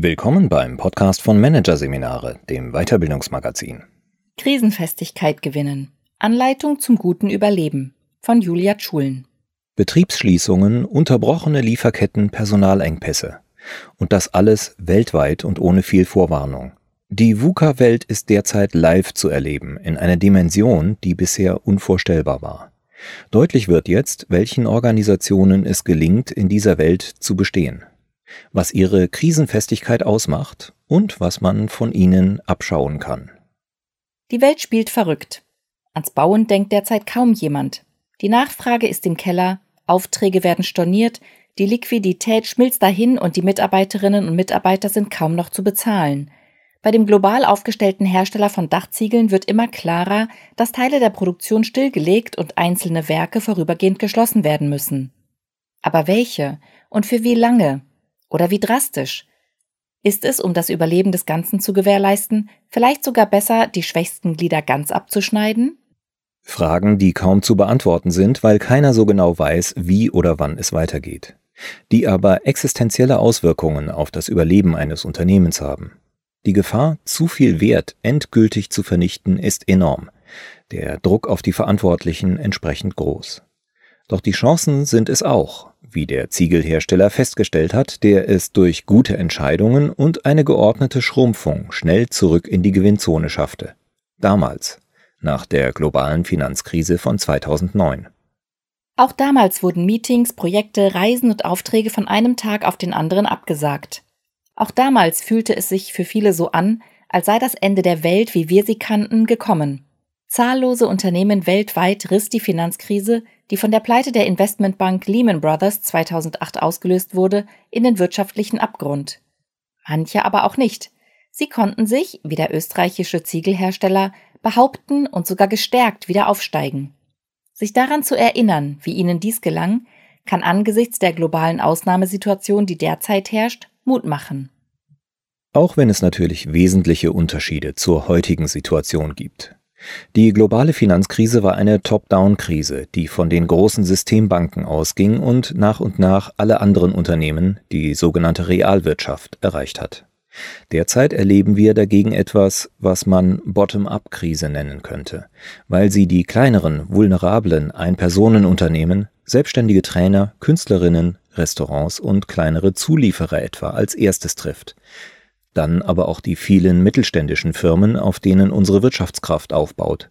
Willkommen beim Podcast von Managerseminare, dem Weiterbildungsmagazin. Krisenfestigkeit gewinnen. Anleitung zum guten Überleben von Julia Schulen. Betriebsschließungen, unterbrochene Lieferketten, Personalengpässe. Und das alles weltweit und ohne viel Vorwarnung. Die VUCA-Welt ist derzeit live zu erleben, in einer Dimension, die bisher unvorstellbar war. Deutlich wird jetzt, welchen Organisationen es gelingt, in dieser Welt zu bestehen was ihre Krisenfestigkeit ausmacht und was man von ihnen abschauen kann. Die Welt spielt verrückt. Ans Bauen denkt derzeit kaum jemand. Die Nachfrage ist im Keller, Aufträge werden storniert, die Liquidität schmilzt dahin und die Mitarbeiterinnen und Mitarbeiter sind kaum noch zu bezahlen. Bei dem global aufgestellten Hersteller von Dachziegeln wird immer klarer, dass Teile der Produktion stillgelegt und einzelne Werke vorübergehend geschlossen werden müssen. Aber welche und für wie lange? Oder wie drastisch? Ist es, um das Überleben des Ganzen zu gewährleisten, vielleicht sogar besser, die schwächsten Glieder ganz abzuschneiden? Fragen, die kaum zu beantworten sind, weil keiner so genau weiß, wie oder wann es weitergeht, die aber existenzielle Auswirkungen auf das Überleben eines Unternehmens haben. Die Gefahr, zu viel Wert endgültig zu vernichten, ist enorm, der Druck auf die Verantwortlichen entsprechend groß. Doch die Chancen sind es auch, wie der Ziegelhersteller festgestellt hat, der es durch gute Entscheidungen und eine geordnete Schrumpfung schnell zurück in die Gewinnzone schaffte. Damals, nach der globalen Finanzkrise von 2009. Auch damals wurden Meetings, Projekte, Reisen und Aufträge von einem Tag auf den anderen abgesagt. Auch damals fühlte es sich für viele so an, als sei das Ende der Welt, wie wir sie kannten, gekommen. Zahllose Unternehmen weltweit riss die Finanzkrise, die von der Pleite der Investmentbank Lehman Brothers 2008 ausgelöst wurde, in den wirtschaftlichen Abgrund. Manche aber auch nicht. Sie konnten sich, wie der österreichische Ziegelhersteller, behaupten und sogar gestärkt wieder aufsteigen. Sich daran zu erinnern, wie ihnen dies gelang, kann angesichts der globalen Ausnahmesituation, die derzeit herrscht, Mut machen. Auch wenn es natürlich wesentliche Unterschiede zur heutigen Situation gibt. Die globale Finanzkrise war eine Top-Down-Krise, die von den großen Systembanken ausging und nach und nach alle anderen Unternehmen, die sogenannte Realwirtschaft, erreicht hat. Derzeit erleben wir dagegen etwas, was man Bottom-up-Krise nennen könnte, weil sie die kleineren, vulnerablen Ein-Personen-Unternehmen, selbstständige Trainer, Künstlerinnen, Restaurants und kleinere Zulieferer etwa als erstes trifft dann aber auch die vielen mittelständischen Firmen, auf denen unsere Wirtschaftskraft aufbaut.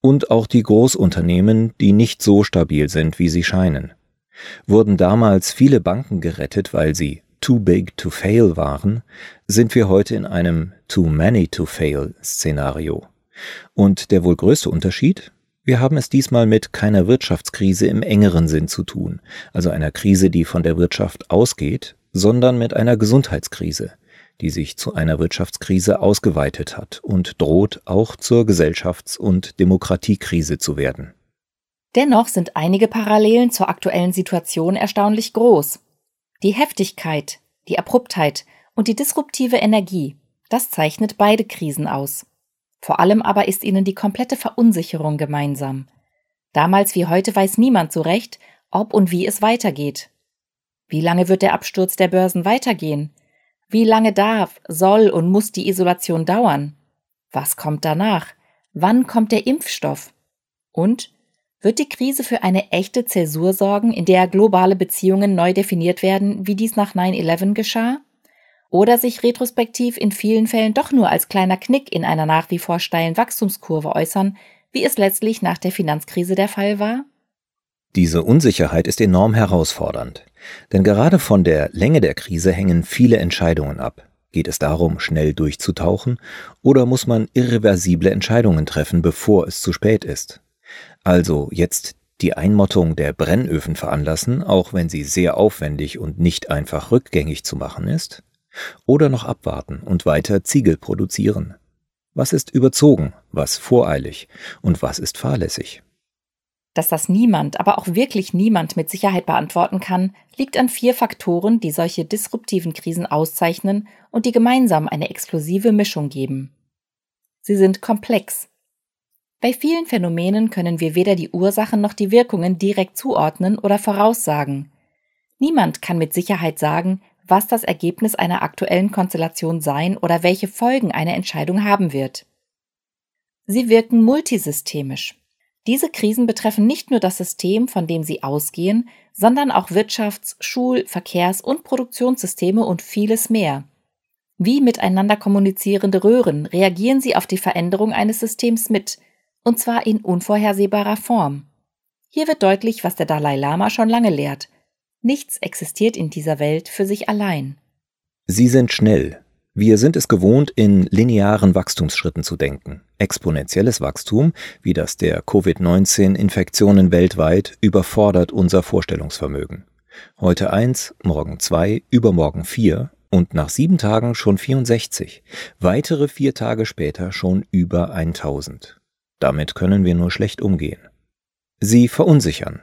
Und auch die Großunternehmen, die nicht so stabil sind, wie sie scheinen. Wurden damals viele Banken gerettet, weil sie too big to fail waren, sind wir heute in einem too many to fail Szenario. Und der wohl größte Unterschied? Wir haben es diesmal mit keiner Wirtschaftskrise im engeren Sinn zu tun, also einer Krise, die von der Wirtschaft ausgeht, sondern mit einer Gesundheitskrise, die sich zu einer Wirtschaftskrise ausgeweitet hat und droht auch zur Gesellschafts- und Demokratiekrise zu werden. Dennoch sind einige Parallelen zur aktuellen Situation erstaunlich groß. Die Heftigkeit, die Abruptheit und die disruptive Energie, das zeichnet beide Krisen aus. Vor allem aber ist ihnen die komplette Verunsicherung gemeinsam. Damals wie heute weiß niemand so recht, ob und wie es weitergeht. Wie lange wird der Absturz der Börsen weitergehen? Wie lange darf, soll und muss die Isolation dauern? Was kommt danach? Wann kommt der Impfstoff? Und wird die Krise für eine echte Zäsur sorgen, in der globale Beziehungen neu definiert werden, wie dies nach 9-11 geschah? Oder sich retrospektiv in vielen Fällen doch nur als kleiner Knick in einer nach wie vor steilen Wachstumskurve äußern, wie es letztlich nach der Finanzkrise der Fall war? Diese Unsicherheit ist enorm herausfordernd. Denn gerade von der Länge der Krise hängen viele Entscheidungen ab. Geht es darum, schnell durchzutauchen, oder muss man irreversible Entscheidungen treffen, bevor es zu spät ist? Also jetzt die Einmottung der Brennöfen veranlassen, auch wenn sie sehr aufwendig und nicht einfach rückgängig zu machen ist? Oder noch abwarten und weiter Ziegel produzieren? Was ist überzogen, was voreilig und was ist fahrlässig? Dass das niemand, aber auch wirklich niemand mit Sicherheit beantworten kann, liegt an vier Faktoren, die solche disruptiven Krisen auszeichnen und die gemeinsam eine explosive Mischung geben. Sie sind komplex. Bei vielen Phänomenen können wir weder die Ursachen noch die Wirkungen direkt zuordnen oder voraussagen. Niemand kann mit Sicherheit sagen, was das Ergebnis einer aktuellen Konstellation sein oder welche Folgen eine Entscheidung haben wird. Sie wirken multisystemisch. Diese Krisen betreffen nicht nur das System, von dem sie ausgehen, sondern auch Wirtschafts-, Schul-, Verkehrs- und Produktionssysteme und vieles mehr. Wie miteinander kommunizierende Röhren reagieren sie auf die Veränderung eines Systems mit, und zwar in unvorhersehbarer Form. Hier wird deutlich, was der Dalai Lama schon lange lehrt. Nichts existiert in dieser Welt für sich allein. Sie sind schnell. Wir sind es gewohnt, in linearen Wachstumsschritten zu denken. Exponentielles Wachstum, wie das der Covid-19-Infektionen weltweit, überfordert unser Vorstellungsvermögen. Heute eins, morgen zwei, übermorgen vier und nach sieben Tagen schon 64. Weitere vier Tage später schon über 1000. Damit können wir nur schlecht umgehen. Sie verunsichern.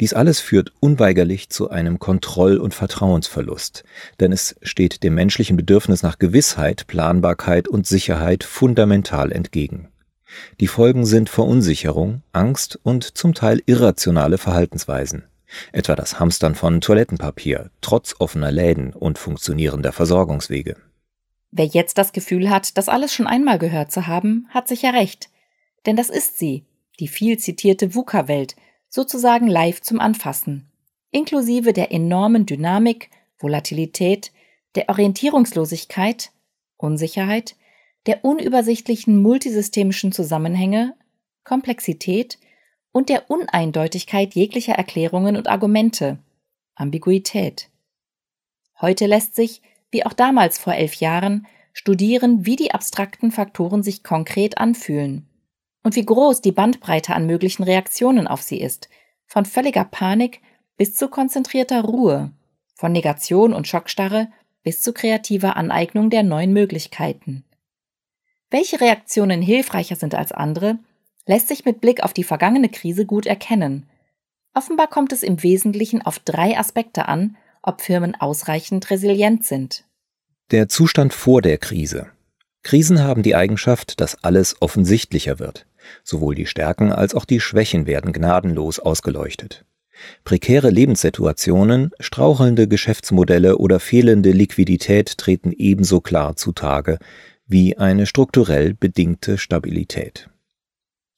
Dies alles führt unweigerlich zu einem Kontroll- und Vertrauensverlust, denn es steht dem menschlichen Bedürfnis nach Gewissheit, Planbarkeit und Sicherheit fundamental entgegen. Die Folgen sind Verunsicherung, Angst und zum Teil irrationale Verhaltensweisen, etwa das Hamstern von Toilettenpapier, trotz offener Läden und funktionierender Versorgungswege. Wer jetzt das Gefühl hat, das alles schon einmal gehört zu haben, hat sicher recht. Denn das ist sie, die viel zitierte VUCA-Welt, sozusagen live zum Anfassen, inklusive der enormen Dynamik, Volatilität, der Orientierungslosigkeit, Unsicherheit, der unübersichtlichen multisystemischen Zusammenhänge, Komplexität und der Uneindeutigkeit jeglicher Erklärungen und Argumente, Ambiguität. Heute lässt sich, wie auch damals vor elf Jahren, studieren, wie die abstrakten Faktoren sich konkret anfühlen und wie groß die Bandbreite an möglichen Reaktionen auf sie ist, von völliger Panik bis zu konzentrierter Ruhe, von Negation und Schockstarre bis zu kreativer Aneignung der neuen Möglichkeiten. Welche Reaktionen hilfreicher sind als andere, lässt sich mit Blick auf die vergangene Krise gut erkennen. Offenbar kommt es im Wesentlichen auf drei Aspekte an, ob Firmen ausreichend resilient sind. Der Zustand vor der Krise. Krisen haben die Eigenschaft, dass alles offensichtlicher wird. Sowohl die Stärken als auch die Schwächen werden gnadenlos ausgeleuchtet. Prekäre Lebenssituationen, strauchelnde Geschäftsmodelle oder fehlende Liquidität treten ebenso klar zutage wie eine strukturell bedingte Stabilität.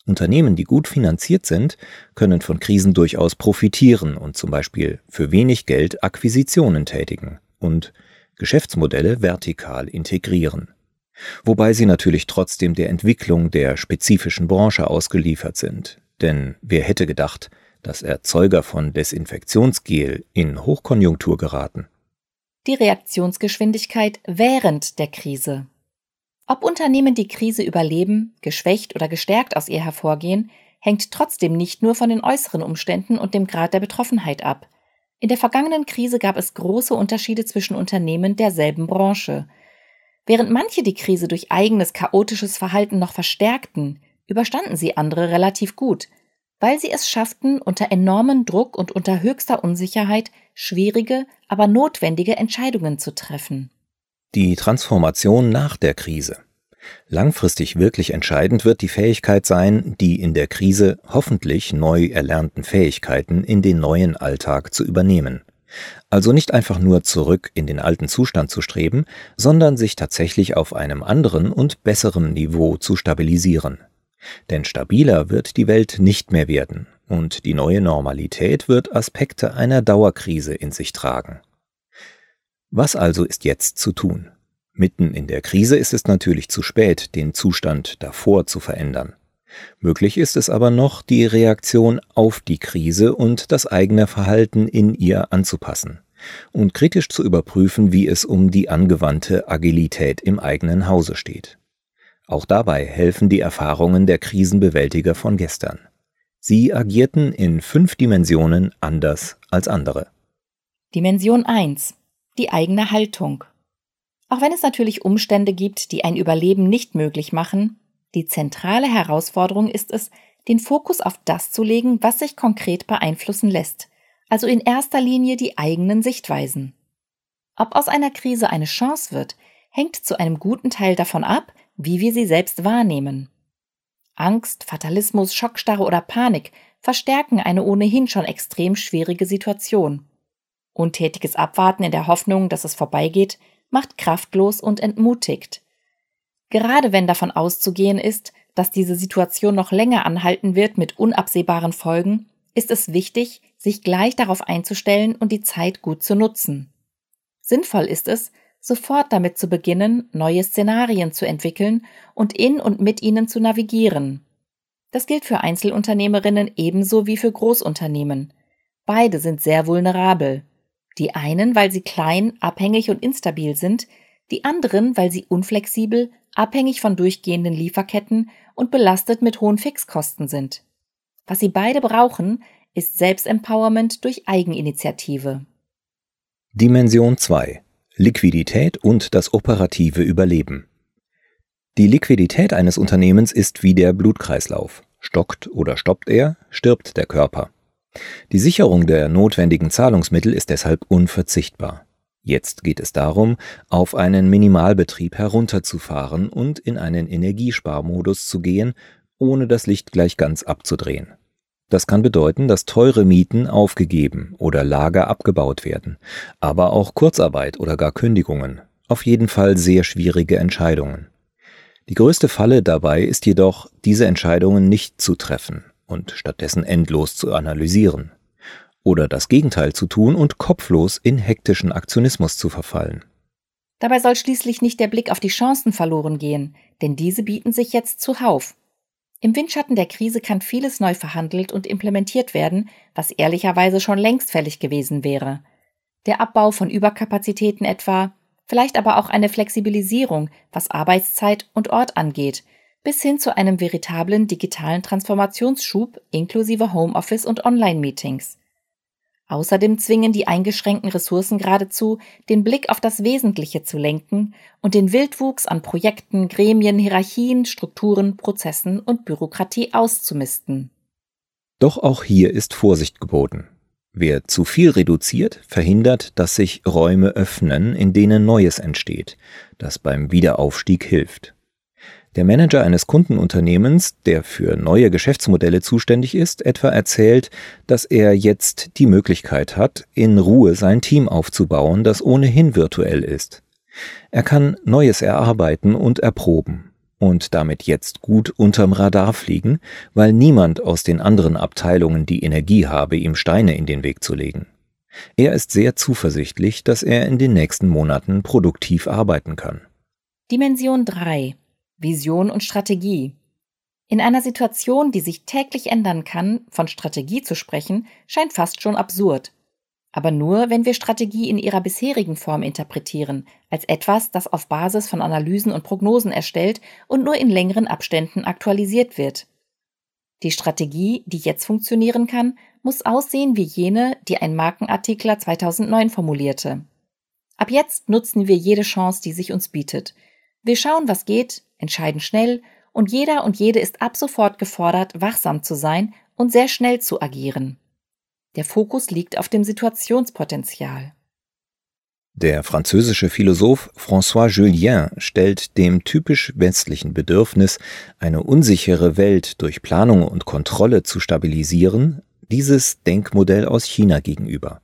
Unternehmen, die gut finanziert sind, können von Krisen durchaus profitieren und zum Beispiel für wenig Geld Akquisitionen tätigen und Geschäftsmodelle vertikal integrieren wobei sie natürlich trotzdem der Entwicklung der spezifischen Branche ausgeliefert sind. Denn wer hätte gedacht, dass Erzeuger von Desinfektionsgel in Hochkonjunktur geraten? Die Reaktionsgeschwindigkeit während der Krise. Ob Unternehmen die Krise überleben, geschwächt oder gestärkt aus ihr hervorgehen, hängt trotzdem nicht nur von den äußeren Umständen und dem Grad der Betroffenheit ab. In der vergangenen Krise gab es große Unterschiede zwischen Unternehmen derselben Branche. Während manche die Krise durch eigenes chaotisches Verhalten noch verstärkten, überstanden sie andere relativ gut, weil sie es schafften, unter enormem Druck und unter höchster Unsicherheit schwierige, aber notwendige Entscheidungen zu treffen. Die Transformation nach der Krise. Langfristig wirklich entscheidend wird die Fähigkeit sein, die in der Krise hoffentlich neu erlernten Fähigkeiten in den neuen Alltag zu übernehmen. Also nicht einfach nur zurück in den alten Zustand zu streben, sondern sich tatsächlich auf einem anderen und besseren Niveau zu stabilisieren. Denn stabiler wird die Welt nicht mehr werden, und die neue Normalität wird Aspekte einer Dauerkrise in sich tragen. Was also ist jetzt zu tun? Mitten in der Krise ist es natürlich zu spät, den Zustand davor zu verändern. Möglich ist es aber noch, die Reaktion auf die Krise und das eigene Verhalten in ihr anzupassen und kritisch zu überprüfen, wie es um die angewandte Agilität im eigenen Hause steht. Auch dabei helfen die Erfahrungen der Krisenbewältiger von gestern. Sie agierten in fünf Dimensionen anders als andere. Dimension 1. Die eigene Haltung. Auch wenn es natürlich Umstände gibt, die ein Überleben nicht möglich machen, die zentrale Herausforderung ist es, den Fokus auf das zu legen, was sich konkret beeinflussen lässt, also in erster Linie die eigenen Sichtweisen. Ob aus einer Krise eine Chance wird, hängt zu einem guten Teil davon ab, wie wir sie selbst wahrnehmen. Angst, Fatalismus, Schockstarre oder Panik verstärken eine ohnehin schon extrem schwierige Situation. Untätiges Abwarten in der Hoffnung, dass es vorbeigeht, macht kraftlos und entmutigt. Gerade wenn davon auszugehen ist, dass diese Situation noch länger anhalten wird mit unabsehbaren Folgen, ist es wichtig, sich gleich darauf einzustellen und die Zeit gut zu nutzen. Sinnvoll ist es, sofort damit zu beginnen, neue Szenarien zu entwickeln und in und mit ihnen zu navigieren. Das gilt für Einzelunternehmerinnen ebenso wie für Großunternehmen. Beide sind sehr vulnerabel. Die einen, weil sie klein, abhängig und instabil sind, die anderen, weil sie unflexibel, abhängig von durchgehenden Lieferketten und belastet mit hohen Fixkosten sind. Was sie beide brauchen, ist Selbstempowerment durch Eigeninitiative. Dimension 2 Liquidität und das operative Überleben. Die Liquidität eines Unternehmens ist wie der Blutkreislauf. Stockt oder stoppt er, stirbt der Körper. Die Sicherung der notwendigen Zahlungsmittel ist deshalb unverzichtbar. Jetzt geht es darum, auf einen Minimalbetrieb herunterzufahren und in einen Energiesparmodus zu gehen, ohne das Licht gleich ganz abzudrehen. Das kann bedeuten, dass teure Mieten aufgegeben oder Lager abgebaut werden, aber auch Kurzarbeit oder gar Kündigungen. Auf jeden Fall sehr schwierige Entscheidungen. Die größte Falle dabei ist jedoch, diese Entscheidungen nicht zu treffen und stattdessen endlos zu analysieren oder das Gegenteil zu tun und kopflos in hektischen Aktionismus zu verfallen. Dabei soll schließlich nicht der Blick auf die Chancen verloren gehen, denn diese bieten sich jetzt zuhauf. Im Windschatten der Krise kann vieles neu verhandelt und implementiert werden, was ehrlicherweise schon längst fällig gewesen wäre. Der Abbau von Überkapazitäten etwa, vielleicht aber auch eine Flexibilisierung, was Arbeitszeit und Ort angeht, bis hin zu einem veritablen digitalen Transformationsschub inklusive Homeoffice und Online-Meetings. Außerdem zwingen die eingeschränkten Ressourcen geradezu, den Blick auf das Wesentliche zu lenken und den Wildwuchs an Projekten, Gremien, Hierarchien, Strukturen, Prozessen und Bürokratie auszumisten. Doch auch hier ist Vorsicht geboten. Wer zu viel reduziert, verhindert, dass sich Räume öffnen, in denen Neues entsteht, das beim Wiederaufstieg hilft. Der Manager eines Kundenunternehmens, der für neue Geschäftsmodelle zuständig ist, etwa erzählt, dass er jetzt die Möglichkeit hat, in Ruhe sein Team aufzubauen, das ohnehin virtuell ist. Er kann Neues erarbeiten und erproben und damit jetzt gut unterm Radar fliegen, weil niemand aus den anderen Abteilungen die Energie habe, ihm Steine in den Weg zu legen. Er ist sehr zuversichtlich, dass er in den nächsten Monaten produktiv arbeiten kann. Dimension 3 Vision und Strategie. In einer Situation, die sich täglich ändern kann, von Strategie zu sprechen, scheint fast schon absurd. Aber nur, wenn wir Strategie in ihrer bisherigen Form interpretieren, als etwas, das auf Basis von Analysen und Prognosen erstellt und nur in längeren Abständen aktualisiert wird. Die Strategie, die jetzt funktionieren kann, muss aussehen wie jene, die ein Markenartikler 2009 formulierte. Ab jetzt nutzen wir jede Chance, die sich uns bietet. Wir schauen, was geht, entscheiden schnell und jeder und jede ist ab sofort gefordert, wachsam zu sein und sehr schnell zu agieren. Der Fokus liegt auf dem Situationspotenzial. Der französische Philosoph François Julien stellt dem typisch westlichen Bedürfnis, eine unsichere Welt durch Planung und Kontrolle zu stabilisieren, dieses Denkmodell aus China gegenüber.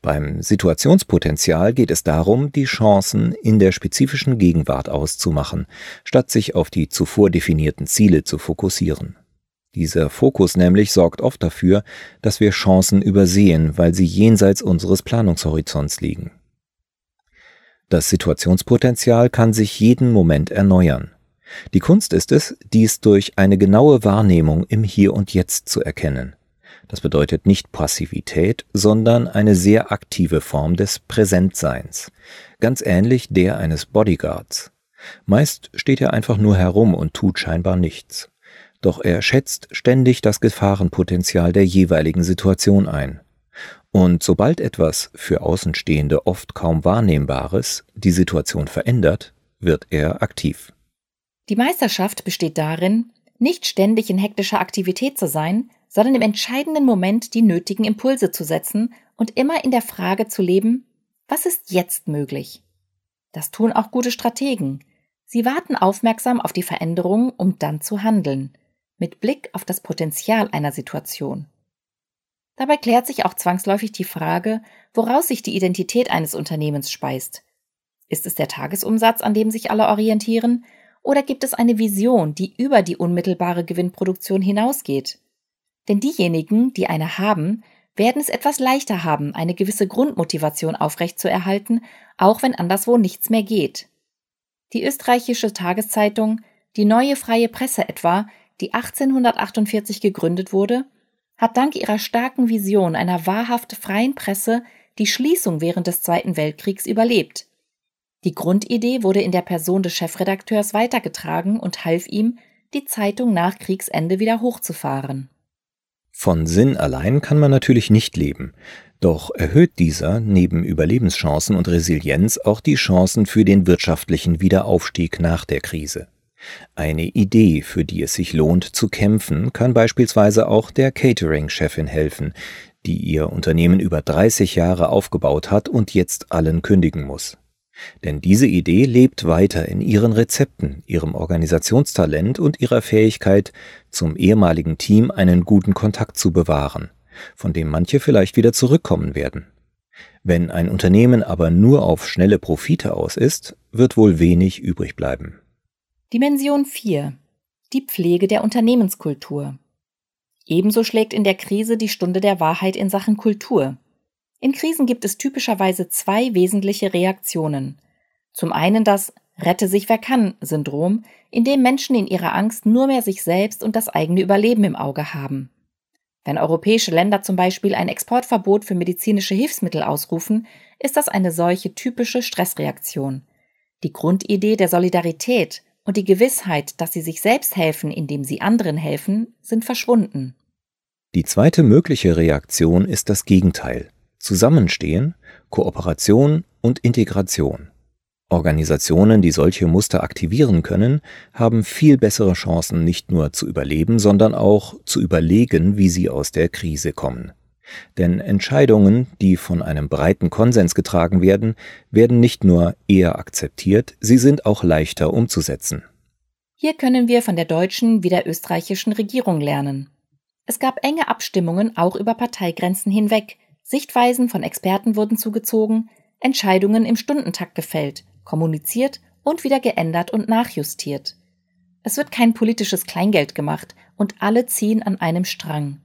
Beim Situationspotenzial geht es darum, die Chancen in der spezifischen Gegenwart auszumachen, statt sich auf die zuvor definierten Ziele zu fokussieren. Dieser Fokus nämlich sorgt oft dafür, dass wir Chancen übersehen, weil sie jenseits unseres Planungshorizonts liegen. Das Situationspotenzial kann sich jeden Moment erneuern. Die Kunst ist es, dies durch eine genaue Wahrnehmung im Hier und Jetzt zu erkennen. Das bedeutet nicht Passivität, sondern eine sehr aktive Form des Präsentseins, ganz ähnlich der eines Bodyguards. Meist steht er einfach nur herum und tut scheinbar nichts. Doch er schätzt ständig das Gefahrenpotenzial der jeweiligen Situation ein. Und sobald etwas für Außenstehende oft kaum Wahrnehmbares die Situation verändert, wird er aktiv. Die Meisterschaft besteht darin, nicht ständig in hektischer Aktivität zu sein, sondern im entscheidenden Moment die nötigen Impulse zu setzen und immer in der Frage zu leben, was ist jetzt möglich? Das tun auch gute Strategen. Sie warten aufmerksam auf die Veränderungen, um dann zu handeln, mit Blick auf das Potenzial einer Situation. Dabei klärt sich auch zwangsläufig die Frage, woraus sich die Identität eines Unternehmens speist. Ist es der Tagesumsatz, an dem sich alle orientieren, oder gibt es eine Vision, die über die unmittelbare Gewinnproduktion hinausgeht? Denn diejenigen, die eine haben, werden es etwas leichter haben, eine gewisse Grundmotivation aufrechtzuerhalten, auch wenn anderswo nichts mehr geht. Die österreichische Tageszeitung Die Neue Freie Presse etwa, die 1848 gegründet wurde, hat dank ihrer starken Vision einer wahrhaft freien Presse die Schließung während des Zweiten Weltkriegs überlebt. Die Grundidee wurde in der Person des Chefredakteurs weitergetragen und half ihm, die Zeitung nach Kriegsende wieder hochzufahren. Von Sinn allein kann man natürlich nicht leben, doch erhöht dieser neben Überlebenschancen und Resilienz auch die Chancen für den wirtschaftlichen Wiederaufstieg nach der Krise. Eine Idee, für die es sich lohnt zu kämpfen, kann beispielsweise auch der Catering-Chefin helfen, die ihr Unternehmen über 30 Jahre aufgebaut hat und jetzt allen kündigen muss. Denn diese Idee lebt weiter in ihren Rezepten, ihrem Organisationstalent und ihrer Fähigkeit, zum ehemaligen Team einen guten Kontakt zu bewahren, von dem manche vielleicht wieder zurückkommen werden. Wenn ein Unternehmen aber nur auf schnelle Profite aus ist, wird wohl wenig übrig bleiben. Dimension 4. Die Pflege der Unternehmenskultur. Ebenso schlägt in der Krise die Stunde der Wahrheit in Sachen Kultur. In Krisen gibt es typischerweise zwei wesentliche Reaktionen. Zum einen das Rette sich wer kann Syndrom, in dem Menschen in ihrer Angst nur mehr sich selbst und das eigene Überleben im Auge haben. Wenn europäische Länder zum Beispiel ein Exportverbot für medizinische Hilfsmittel ausrufen, ist das eine solche typische Stressreaktion. Die Grundidee der Solidarität und die Gewissheit, dass sie sich selbst helfen, indem sie anderen helfen, sind verschwunden. Die zweite mögliche Reaktion ist das Gegenteil. Zusammenstehen, Kooperation und Integration. Organisationen, die solche Muster aktivieren können, haben viel bessere Chancen, nicht nur zu überleben, sondern auch zu überlegen, wie sie aus der Krise kommen. Denn Entscheidungen, die von einem breiten Konsens getragen werden, werden nicht nur eher akzeptiert, sie sind auch leichter umzusetzen. Hier können wir von der deutschen wie der österreichischen Regierung lernen. Es gab enge Abstimmungen auch über Parteigrenzen hinweg, Sichtweisen von Experten wurden zugezogen, Entscheidungen im Stundentakt gefällt, kommuniziert und wieder geändert und nachjustiert. Es wird kein politisches Kleingeld gemacht und alle ziehen an einem Strang.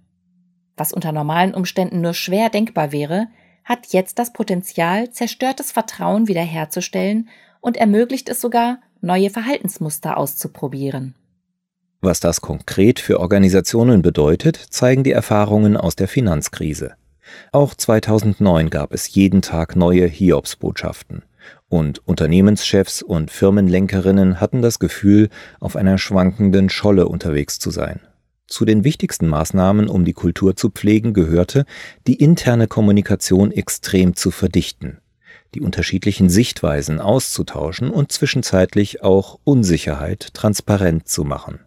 Was unter normalen Umständen nur schwer denkbar wäre, hat jetzt das Potenzial, zerstörtes Vertrauen wiederherzustellen und ermöglicht es sogar, neue Verhaltensmuster auszuprobieren. Was das konkret für Organisationen bedeutet, zeigen die Erfahrungen aus der Finanzkrise. Auch 2009 gab es jeden Tag neue Hiobsbotschaften. Und Unternehmenschefs und Firmenlenkerinnen hatten das Gefühl, auf einer schwankenden Scholle unterwegs zu sein. Zu den wichtigsten Maßnahmen, um die Kultur zu pflegen, gehörte, die interne Kommunikation extrem zu verdichten, die unterschiedlichen Sichtweisen auszutauschen und zwischenzeitlich auch Unsicherheit transparent zu machen.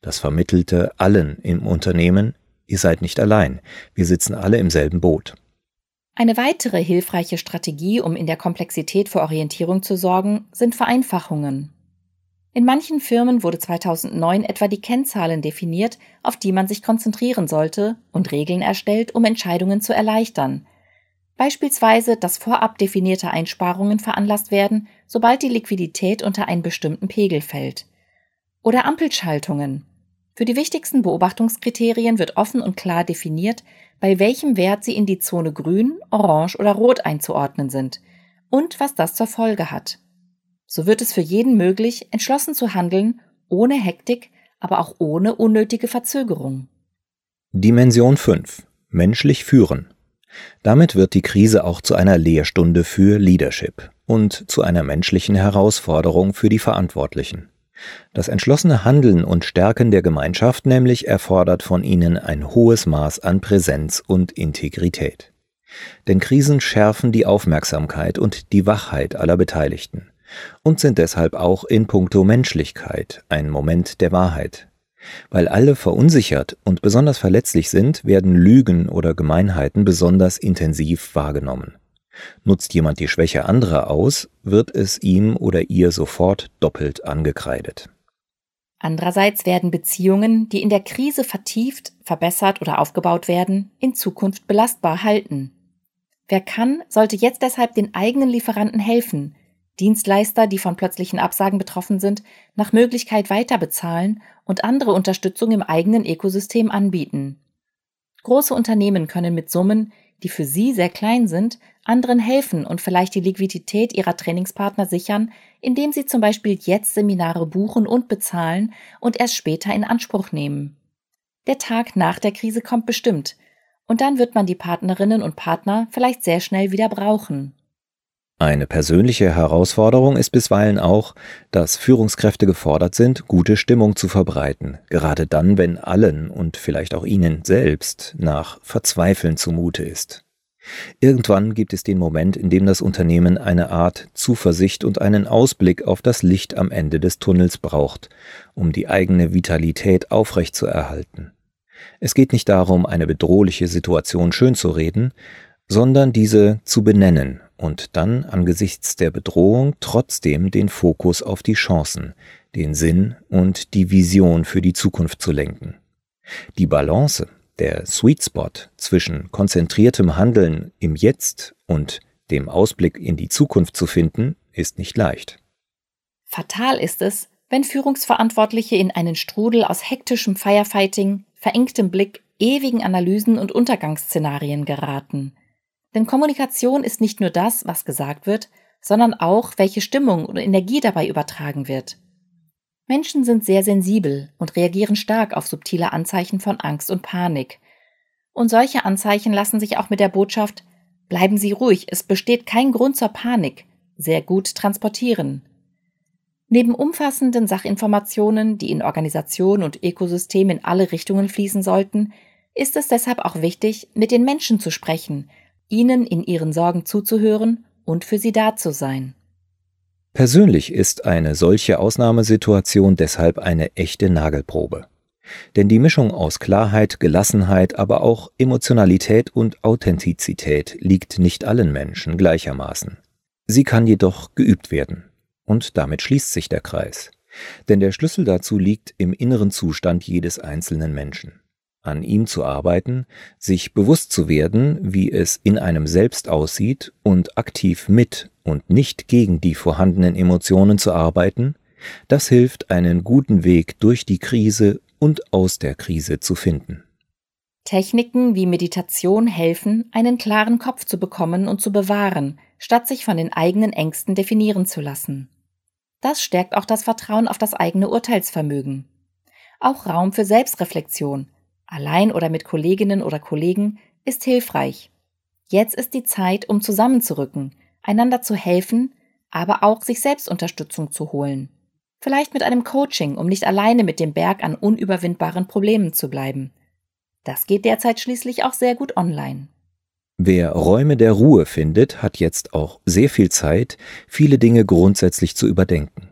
Das vermittelte allen im Unternehmen, ihr seid nicht allein, wir sitzen alle im selben Boot. Eine weitere hilfreiche Strategie, um in der Komplexität für Orientierung zu sorgen, sind Vereinfachungen. In manchen Firmen wurde 2009 etwa die Kennzahlen definiert, auf die man sich konzentrieren sollte, und Regeln erstellt, um Entscheidungen zu erleichtern. Beispielsweise, dass vorab definierte Einsparungen veranlasst werden, sobald die Liquidität unter einen bestimmten Pegel fällt. Oder Ampelschaltungen. Für die wichtigsten Beobachtungskriterien wird offen und klar definiert, bei welchem Wert sie in die Zone grün, orange oder rot einzuordnen sind und was das zur Folge hat. So wird es für jeden möglich, entschlossen zu handeln, ohne Hektik, aber auch ohne unnötige Verzögerung. Dimension 5. Menschlich führen. Damit wird die Krise auch zu einer Lehrstunde für Leadership und zu einer menschlichen Herausforderung für die Verantwortlichen. Das entschlossene Handeln und Stärken der Gemeinschaft nämlich erfordert von ihnen ein hohes Maß an Präsenz und Integrität. Denn Krisen schärfen die Aufmerksamkeit und die Wachheit aller Beteiligten und sind deshalb auch in puncto Menschlichkeit ein Moment der Wahrheit. Weil alle verunsichert und besonders verletzlich sind, werden Lügen oder Gemeinheiten besonders intensiv wahrgenommen. Nutzt jemand die Schwäche anderer aus, wird es ihm oder ihr sofort doppelt angekreidet. Andererseits werden Beziehungen, die in der Krise vertieft, verbessert oder aufgebaut werden, in Zukunft belastbar halten. Wer kann, sollte jetzt deshalb den eigenen Lieferanten helfen, Dienstleister, die von plötzlichen Absagen betroffen sind, nach Möglichkeit weiter bezahlen und andere Unterstützung im eigenen Ökosystem anbieten. Große Unternehmen können mit Summen, die für sie sehr klein sind, anderen helfen und vielleicht die Liquidität ihrer Trainingspartner sichern, indem sie zum Beispiel jetzt Seminare buchen und bezahlen und erst später in Anspruch nehmen. Der Tag nach der Krise kommt bestimmt, und dann wird man die Partnerinnen und Partner vielleicht sehr schnell wieder brauchen. Eine persönliche Herausforderung ist bisweilen auch, dass Führungskräfte gefordert sind, gute Stimmung zu verbreiten, gerade dann, wenn allen und vielleicht auch ihnen selbst nach Verzweifeln zumute ist. Irgendwann gibt es den Moment, in dem das Unternehmen eine Art Zuversicht und einen Ausblick auf das Licht am Ende des Tunnels braucht, um die eigene Vitalität aufrechtzuerhalten. Es geht nicht darum, eine bedrohliche Situation schönzureden, sondern diese zu benennen und dann angesichts der Bedrohung trotzdem den Fokus auf die Chancen, den Sinn und die Vision für die Zukunft zu lenken. Die Balance, der Sweet Spot zwischen konzentriertem Handeln im Jetzt und dem Ausblick in die Zukunft zu finden, ist nicht leicht. Fatal ist es, wenn Führungsverantwortliche in einen Strudel aus hektischem Firefighting, verengtem Blick, ewigen Analysen und Untergangsszenarien geraten. Denn Kommunikation ist nicht nur das, was gesagt wird, sondern auch, welche Stimmung und Energie dabei übertragen wird. Menschen sind sehr sensibel und reagieren stark auf subtile Anzeichen von Angst und Panik. Und solche Anzeichen lassen sich auch mit der Botschaft Bleiben Sie ruhig, es besteht kein Grund zur Panik sehr gut transportieren. Neben umfassenden Sachinformationen, die in Organisation und Ökosystem in alle Richtungen fließen sollten, ist es deshalb auch wichtig, mit den Menschen zu sprechen ihnen in ihren Sorgen zuzuhören und für sie da zu sein. Persönlich ist eine solche Ausnahmesituation deshalb eine echte Nagelprobe. Denn die Mischung aus Klarheit, Gelassenheit, aber auch Emotionalität und Authentizität liegt nicht allen Menschen gleichermaßen. Sie kann jedoch geübt werden. Und damit schließt sich der Kreis. Denn der Schlüssel dazu liegt im inneren Zustand jedes einzelnen Menschen an ihm zu arbeiten, sich bewusst zu werden, wie es in einem selbst aussieht und aktiv mit und nicht gegen die vorhandenen Emotionen zu arbeiten, das hilft, einen guten Weg durch die Krise und aus der Krise zu finden. Techniken wie Meditation helfen, einen klaren Kopf zu bekommen und zu bewahren, statt sich von den eigenen Ängsten definieren zu lassen. Das stärkt auch das Vertrauen auf das eigene Urteilsvermögen. Auch Raum für Selbstreflexion, allein oder mit Kolleginnen oder Kollegen, ist hilfreich. Jetzt ist die Zeit, um zusammenzurücken, einander zu helfen, aber auch sich selbst Unterstützung zu holen. Vielleicht mit einem Coaching, um nicht alleine mit dem Berg an unüberwindbaren Problemen zu bleiben. Das geht derzeit schließlich auch sehr gut online. Wer Räume der Ruhe findet, hat jetzt auch sehr viel Zeit, viele Dinge grundsätzlich zu überdenken.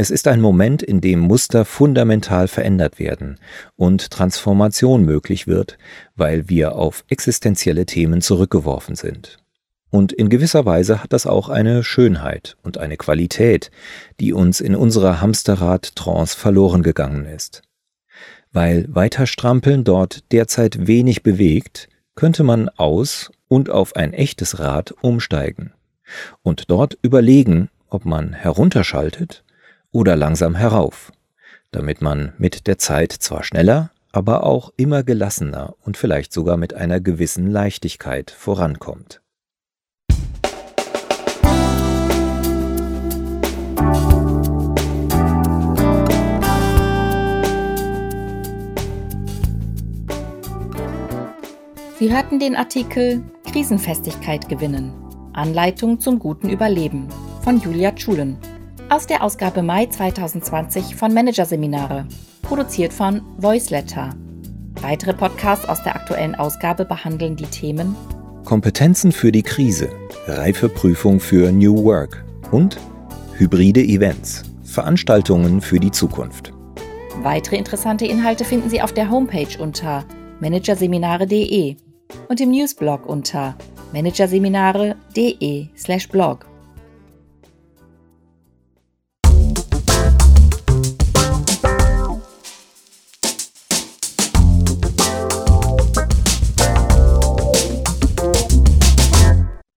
Es ist ein Moment, in dem Muster fundamental verändert werden und Transformation möglich wird, weil wir auf existenzielle Themen zurückgeworfen sind. Und in gewisser Weise hat das auch eine Schönheit und eine Qualität, die uns in unserer Hamsterrad-Trance verloren gegangen ist. Weil weiter Strampeln dort derzeit wenig bewegt, könnte man aus und auf ein echtes Rad umsteigen und dort überlegen, ob man herunterschaltet oder langsam herauf, damit man mit der Zeit zwar schneller, aber auch immer gelassener und vielleicht sogar mit einer gewissen Leichtigkeit vorankommt. Sie hörten den Artikel Krisenfestigkeit gewinnen. Anleitung zum guten Überleben von Julia Schulen aus der Ausgabe Mai 2020 von Managerseminare, produziert von Voiceletter. Weitere Podcasts aus der aktuellen Ausgabe behandeln die Themen Kompetenzen für die Krise, Reifeprüfung für New Work und hybride Events, Veranstaltungen für die Zukunft. Weitere interessante Inhalte finden Sie auf der Homepage unter managerseminare.de und im Newsblog unter managerseminare.de/blog.